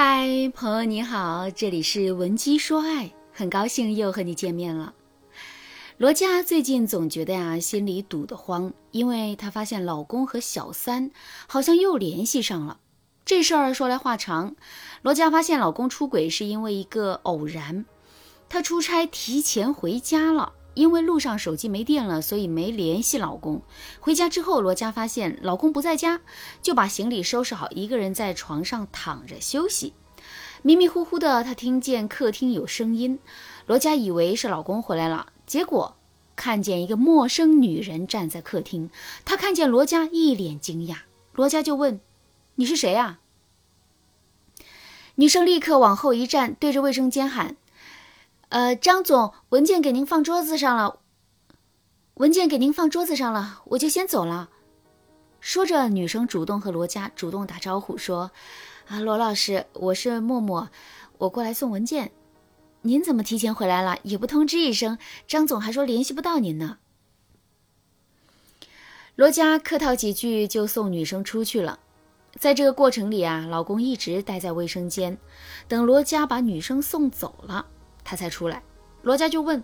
嗨，朋友你好，这里是文姬说爱，很高兴又和你见面了。罗佳最近总觉得呀，心里堵得慌，因为她发现老公和小三好像又联系上了。这事儿说来话长，罗佳发现老公出轨是因为一个偶然，她出差提前回家了。因为路上手机没电了，所以没联系老公。回家之后，罗佳发现老公不在家，就把行李收拾好，一个人在床上躺着休息。迷迷糊糊的，她听见客厅有声音，罗佳以为是老公回来了，结果看见一个陌生女人站在客厅。她看见罗佳，一脸惊讶。罗佳就问：“你是谁啊？”女生立刻往后一站，对着卫生间喊。呃，张总，文件给您放桌子上了。文件给您放桌子上了，我就先走了。说着，女生主动和罗佳主动打招呼说：“啊，罗老师，我是默默，我过来送文件。您怎么提前回来了？也不通知一声。张总还说联系不到您呢。”罗佳客套几句就送女生出去了。在这个过程里啊，老公一直待在卫生间，等罗佳把女生送走了。他才出来，罗家就问：“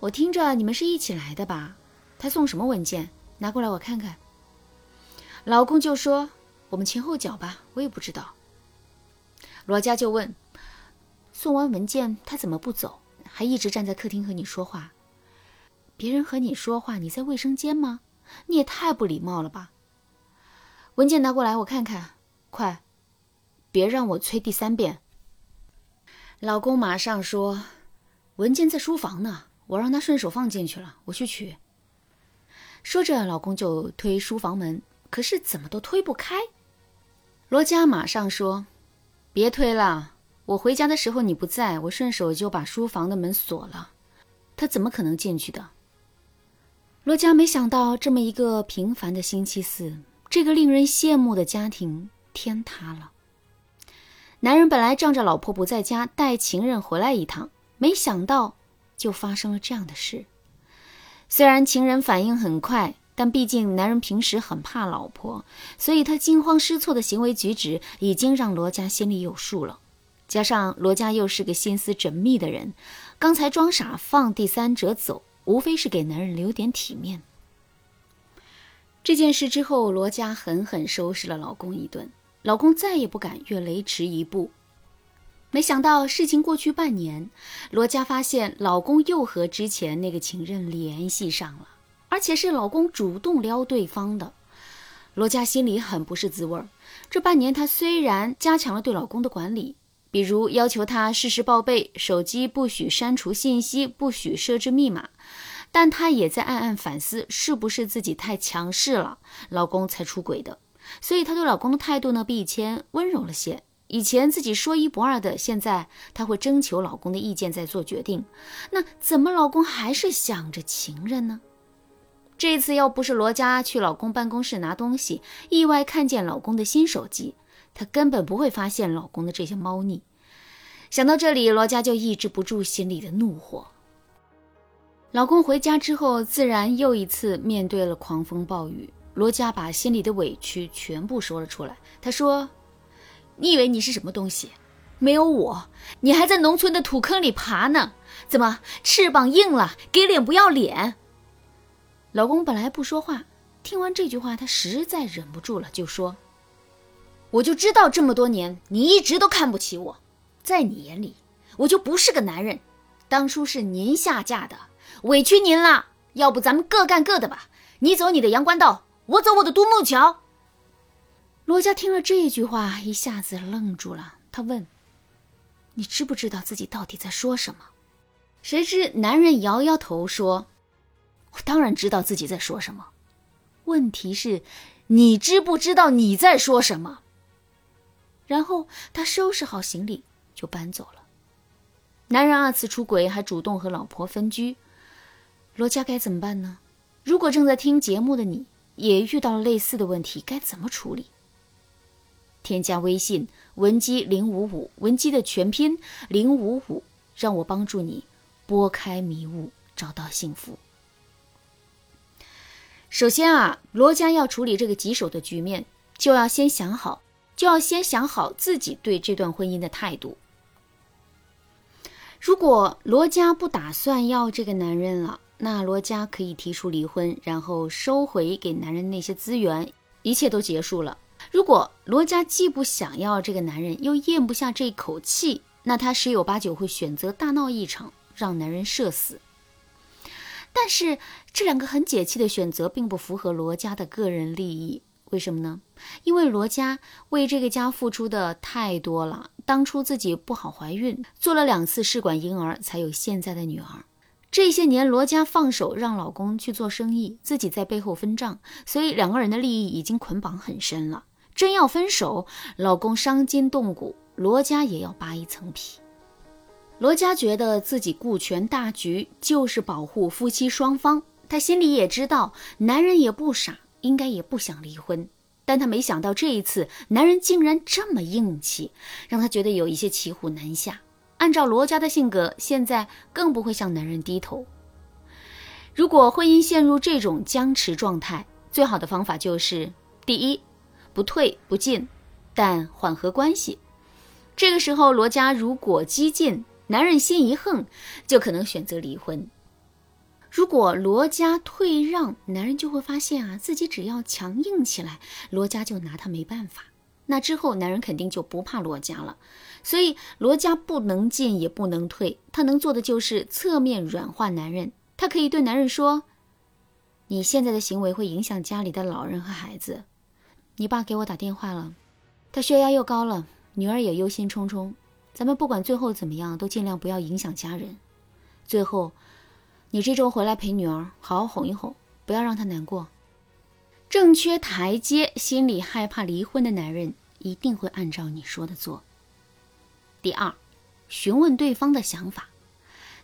我听着你们是一起来的吧？他送什么文件？拿过来我看看。”老公就说：“我们前后脚吧，我也不知道。”罗家就问：“送完文件他怎么不走，还一直站在客厅和你说话？别人和你说话，你在卫生间吗？你也太不礼貌了吧！”文件拿过来我看看，快，别让我催第三遍。老公马上说：“文件在书房呢，我让他顺手放进去了，我去取。”说着，老公就推书房门，可是怎么都推不开。罗佳马上说：“别推了，我回家的时候你不在，我顺手就把书房的门锁了，他怎么可能进去的？”罗佳没想到，这么一个平凡的星期四，这个令人羡慕的家庭天塌了。男人本来仗着老婆不在家，带情人回来一趟，没想到就发生了这样的事。虽然情人反应很快，但毕竟男人平时很怕老婆，所以他惊慌失措的行为举止已经让罗家心里有数了。加上罗家又是个心思缜密的人，刚才装傻放第三者走，无非是给男人留点体面。这件事之后，罗家狠狠收拾了老公一顿。老公再也不敢越雷池一步。没想到事情过去半年，罗佳发现老公又和之前那个情人联系上了，而且是老公主动撩对方的。罗佳心里很不是滋味儿。这半年，她虽然加强了对老公的管理，比如要求他实时报备，手机不许删除信息，不许设置密码，但她也在暗暗反思，是不是自己太强势了，老公才出轨的。所以她对老公的态度呢，比以前温柔了些。以前自己说一不二的，现在她会征求老公的意见再做决定。那怎么老公还是想着情人呢？这次要不是罗佳去老公办公室拿东西，意外看见老公的新手机，她根本不会发现老公的这些猫腻。想到这里，罗佳就抑制不住心里的怒火。老公回家之后，自然又一次面对了狂风暴雨。罗佳把心里的委屈全部说了出来。他说：“你以为你是什么东西？没有我，你还在农村的土坑里爬呢。怎么翅膀硬了，给脸不要脸？”老公本来不说话，听完这句话，他实在忍不住了，就说：“我就知道这么多年你一直都看不起我，在你眼里我就不是个男人。当初是您下嫁的，委屈您了。要不咱们各干各的吧，你走你的阳关道。”我走我的独木桥。罗家听了这一句话，一下子愣住了。他问：“你知不知道自己到底在说什么？”谁知男人摇摇头说：“我当然知道自己在说什么。问题是，你知不知道你在说什么？”然后他收拾好行李就搬走了。男人二次出轨，还主动和老婆分居，罗家该怎么办呢？如果正在听节目的你，也遇到了类似的问题，该怎么处理？添加微信文姬零五五，文姬的全拼零五五，让我帮助你拨开迷雾，找到幸福。首先啊，罗家要处理这个棘手的局面，就要先想好就要先想好自己对这段婚姻的态度。如果罗家不打算要这个男人了，那罗家可以提出离婚，然后收回给男人那些资源，一切都结束了。如果罗家既不想要这个男人，又咽不下这一口气，那他十有八九会选择大闹一场，让男人社死。但是这两个很解气的选择，并不符合罗家的个人利益。为什么呢？因为罗家为这个家付出的太多了。当初自己不好怀孕，做了两次试管婴儿，才有现在的女儿。这些年，罗家放手让老公去做生意，自己在背后分账，所以两个人的利益已经捆绑很深了。真要分手，老公伤筋动骨，罗家也要扒一层皮。罗家觉得自己顾全大局，就是保护夫妻双方。他心里也知道，男人也不傻。应该也不想离婚，但他没想到这一次男人竟然这么硬气，让他觉得有一些骑虎难下。按照罗家的性格，现在更不会向男人低头。如果婚姻陷入这种僵持状态，最好的方法就是：第一，不退不进，但缓和关系。这个时候，罗家如果激进，男人心一横，就可能选择离婚。如果罗家退让，男人就会发现啊，自己只要强硬起来，罗家就拿他没办法。那之后，男人肯定就不怕罗家了。所以，罗家不能进也不能退，他能做的就是侧面软化男人。他可以对男人说：“你现在的行为会影响家里的老人和孩子。你爸给我打电话了，他血压又高了，女儿也忧心忡忡。咱们不管最后怎么样，都尽量不要影响家人。最后。”你这周回来陪女儿，好好哄一哄，不要让她难过。正缺台阶，心里害怕离婚的男人一定会按照你说的做。第二，询问对方的想法。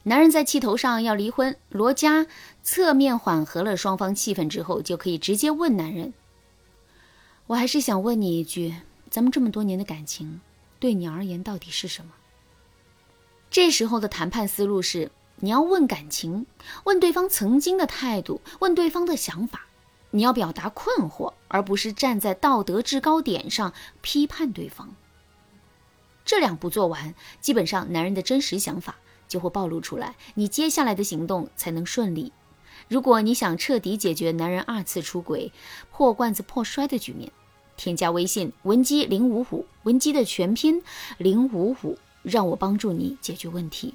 男人在气头上要离婚，罗家侧面缓和了双方气氛之后，就可以直接问男人：“我还是想问你一句，咱们这么多年的感情，对你而言到底是什么？”这时候的谈判思路是。你要问感情，问对方曾经的态度，问对方的想法。你要表达困惑，而不是站在道德制高点上批判对方。这两步做完，基本上男人的真实想法就会暴露出来，你接下来的行动才能顺利。如果你想彻底解决男人二次出轨、破罐子破摔的局面，添加微信文姬零五五，文姬的全拼零五五，让我帮助你解决问题。